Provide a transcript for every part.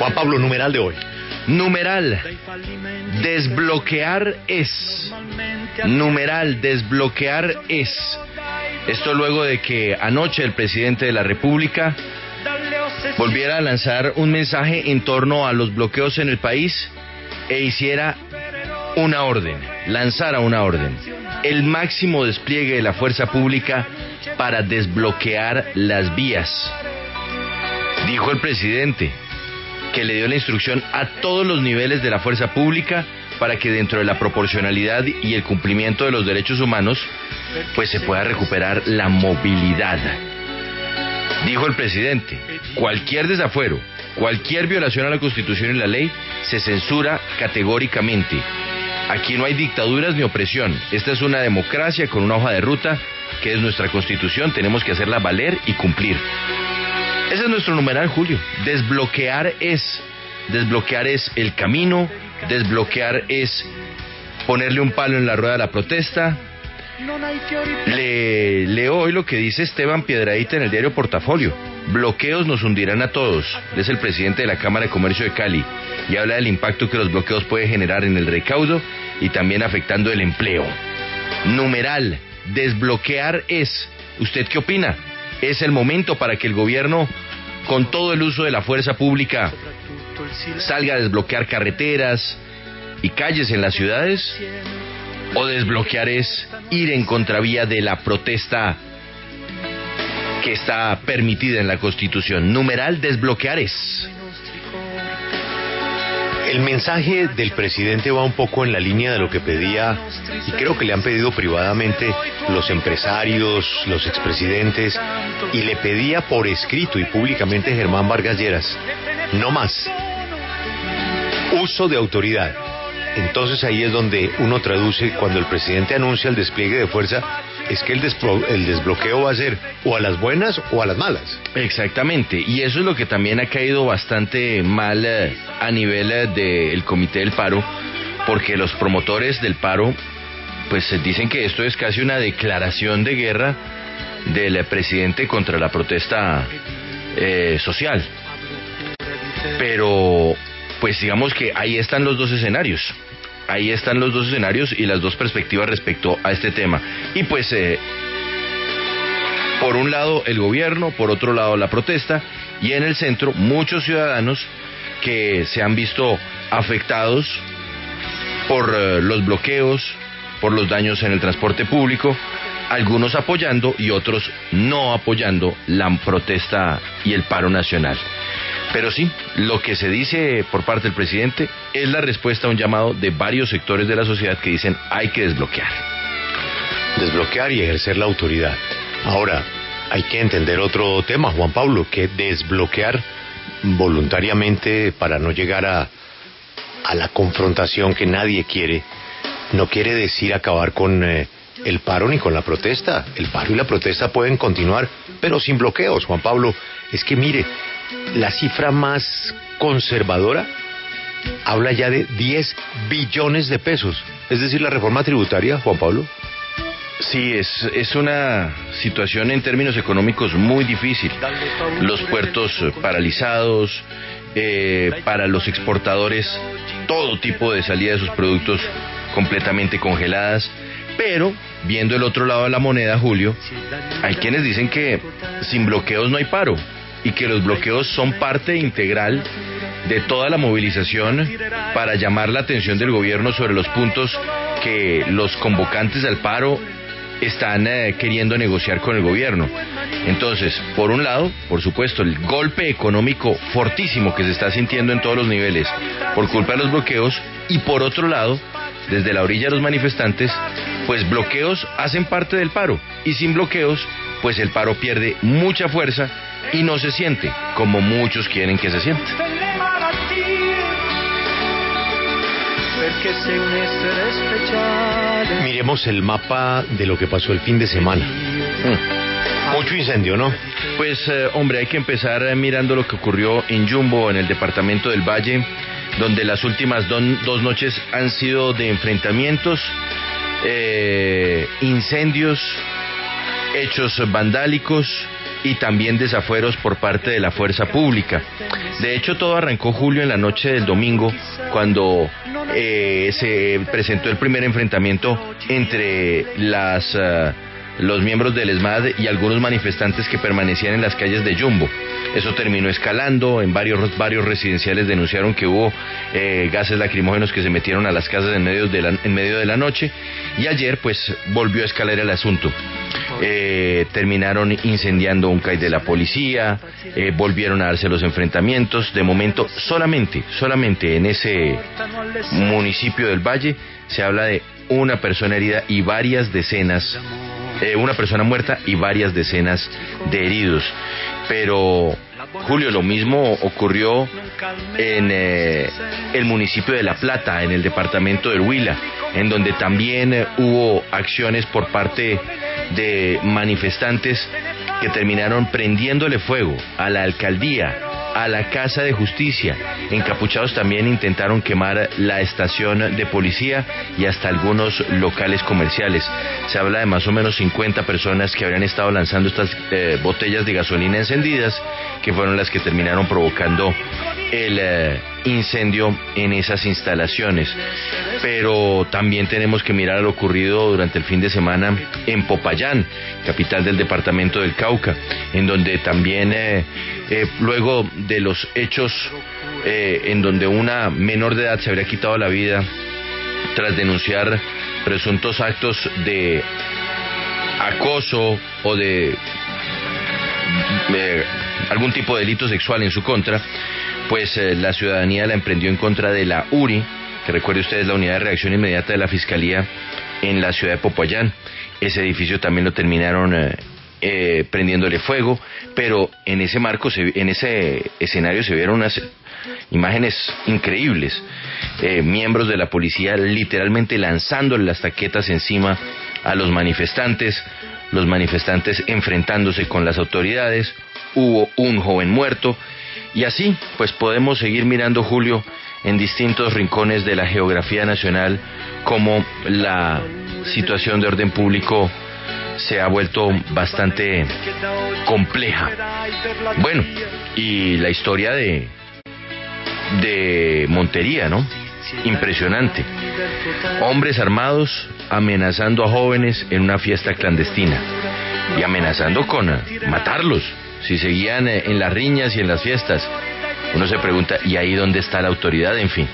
Juan Pablo, numeral de hoy. Numeral. Desbloquear es. Numeral. Desbloquear es. Esto luego de que anoche el presidente de la República volviera a lanzar un mensaje en torno a los bloqueos en el país e hiciera una orden, lanzara una orden, el máximo despliegue de la fuerza pública para desbloquear las vías. Dijo el presidente que le dio la instrucción a todos los niveles de la fuerza pública para que dentro de la proporcionalidad y el cumplimiento de los derechos humanos, pues se pueda recuperar la movilidad. Dijo el presidente, cualquier desafuero, cualquier violación a la Constitución y la ley se censura categóricamente. Aquí no hay dictaduras ni opresión. Esta es una democracia con una hoja de ruta que es nuestra Constitución. Tenemos que hacerla valer y cumplir. Ese es nuestro numeral, Julio. Desbloquear es. Desbloquear es el camino. Desbloquear es ponerle un palo en la rueda a la protesta. Le, leo hoy lo que dice Esteban Piedradita en el diario Portafolio. Bloqueos nos hundirán a todos. Es el presidente de la Cámara de Comercio de Cali y habla del impacto que los bloqueos pueden generar en el recaudo y también afectando el empleo. Numeral, desbloquear es. ¿Usted qué opina? ¿Es el momento para que el gobierno, con todo el uso de la fuerza pública, salga a desbloquear carreteras y calles en las ciudades? ¿O desbloquear es ir en contravía de la protesta que está permitida en la Constitución? Numeral, desbloquear es. El mensaje del presidente va un poco en la línea de lo que pedía, y creo que le han pedido privadamente los empresarios, los expresidentes, y le pedía por escrito y públicamente Germán Vargas Lleras, no más. Uso de autoridad. Entonces ahí es donde uno traduce cuando el presidente anuncia el despliegue de fuerza, es que el, el, desbloqueo va a ser o a las buenas o a las malas. Exactamente, y eso es lo que también ha caído bastante mal eh, a nivel eh, del Comité del Paro, porque los promotores del paro pues dicen que esto es casi una declaración de guerra del presidente contra la protesta eh, social. Pero pues digamos que ahí están los dos escenarios. Ahí están los dos escenarios y las dos perspectivas respecto a este tema. Y pues, eh, por un lado el gobierno, por otro lado la protesta, y en el centro muchos ciudadanos que se han visto afectados por eh, los bloqueos, por los daños en el transporte público, algunos apoyando y otros no apoyando la protesta y el paro nacional. Pero sí, lo que se dice por parte del presidente es la respuesta a un llamado de varios sectores de la sociedad que dicen hay que desbloquear. Desbloquear y ejercer la autoridad. Ahora, hay que entender otro tema, Juan Pablo, que desbloquear voluntariamente para no llegar a, a la confrontación que nadie quiere, no quiere decir acabar con eh, el paro ni con la protesta. El paro y la protesta pueden continuar, pero sin bloqueos, Juan Pablo. Es que mire, la cifra más conservadora habla ya de 10 billones de pesos. Es decir, la reforma tributaria, Juan Pablo. Sí, es, es una situación en términos económicos muy difícil. Los puertos paralizados, eh, para los exportadores todo tipo de salida de sus productos completamente congeladas. Pero, viendo el otro lado de la moneda, Julio, hay quienes dicen que sin bloqueos no hay paro y que los bloqueos son parte integral de toda la movilización para llamar la atención del gobierno sobre los puntos que los convocantes al paro están eh, queriendo negociar con el gobierno. Entonces, por un lado, por supuesto, el golpe económico fortísimo que se está sintiendo en todos los niveles por culpa de los bloqueos y por otro lado, desde la orilla de los manifestantes, pues bloqueos hacen parte del paro y sin bloqueos, pues el paro pierde mucha fuerza y no se siente como muchos quieren que se sienta. Miremos el mapa de lo que pasó el fin de semana. Mm. Mucho incendio, ¿no? Pues, eh, hombre, hay que empezar eh, mirando lo que ocurrió en Jumbo, en el departamento del Valle, donde las últimas dos noches han sido de enfrentamientos, eh, incendios, hechos vandálicos, y también desafueros por parte de la fuerza pública. De hecho, todo arrancó Julio en la noche del domingo, cuando eh, se presentó el primer enfrentamiento entre las... Eh, los miembros del ESMAD y algunos manifestantes que permanecían en las calles de Jumbo. Eso terminó escalando, en varios varios residenciales denunciaron que hubo eh, gases lacrimógenos que se metieron a las casas en medio, de la, en medio de la noche y ayer pues volvió a escalar el asunto. Eh, terminaron incendiando un CAI de la policía, eh, volvieron a darse los enfrentamientos. De momento, solamente, solamente en ese municipio del Valle se habla de una persona herida y varias decenas eh, una persona muerta y varias decenas de heridos. Pero, Julio, lo mismo ocurrió en eh, el municipio de La Plata, en el departamento del Huila, en donde también eh, hubo acciones por parte de manifestantes que terminaron prendiéndole fuego a la alcaldía a la Casa de Justicia. Encapuchados también intentaron quemar la estación de policía y hasta algunos locales comerciales. Se habla de más o menos 50 personas que habrían estado lanzando estas eh, botellas de gasolina encendidas, que fueron las que terminaron provocando el eh, incendio en esas instalaciones. Pero también tenemos que mirar lo ocurrido durante el fin de semana en Popayán, capital del departamento del Cauca, en donde también eh, eh, luego de los hechos en donde una menor de edad se habría quitado la vida tras denunciar presuntos actos de acoso o de algún tipo de delito sexual en su contra, pues eh, la ciudadanía la emprendió en contra de la URI, que recuerde ustedes la unidad de reacción inmediata de la Fiscalía en la ciudad de Popayán. Ese edificio también lo terminaron eh, eh, prendiéndole fuego, pero en ese marco, en ese escenario se vieron unas imágenes increíbles. miembros de la policía literalmente lanzándole las taquetas encima a los manifestantes, los manifestantes enfrentándose con las autoridades, hubo un joven muerto y así, pues podemos seguir mirando, Julio, en distintos rincones de la geografía nacional, como la situación de orden público se ha vuelto bastante compleja. Bueno, y la historia de, de Montería, ¿no? Impresionante. Hombres armados amenazando a jóvenes en una fiesta clandestina y amenazando con matarlos si seguían eh, en las riñas y en las fiestas. Uno se pregunta, ¿y ahí dónde está la autoridad? En fin,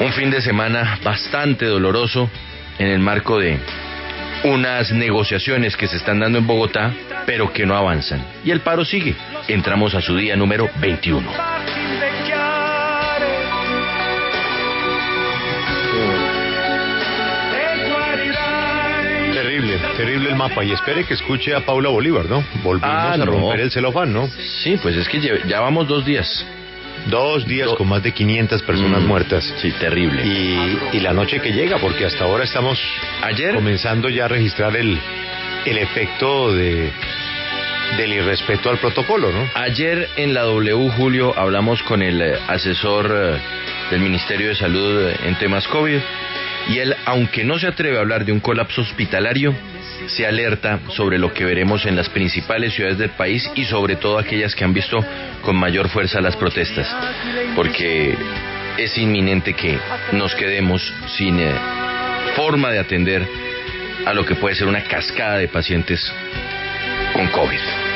un fin de semana bastante doloroso en el marco de unas negociaciones que se están dando en Bogotá, pero que no avanzan. Y el paro sigue. Entramos a su día número 21. Terrible el mapa. Y espere que escuche a Paula Bolívar, ¿no? Volvimos ah, a romper el celofán, ¿no? Sí, pues es que ya vamos dos días. Dos días con más de 500 personas mm, muertas. Sí, terrible. Y, la noche que llega, porque hasta ahora estamos Ayer, comenzando ya a registrar el, el efecto de del irrespeto al protocolo, ¿no? Ayer en la W, Julio, hablamos con el eh, asesor eh, del Ministerio de Salud eh, en temas COVID y él, aunque no se atreve a hablar de un colapso hospitalario, se alerta sobre lo que veremos en las principales ciudades del país y sobre todo aquellas que han visto con mayor fuerza las protestas, porque es inminente que nos quedemos sin eh, forma de atender a lo que puede ser una cascada de pacientes con COVID.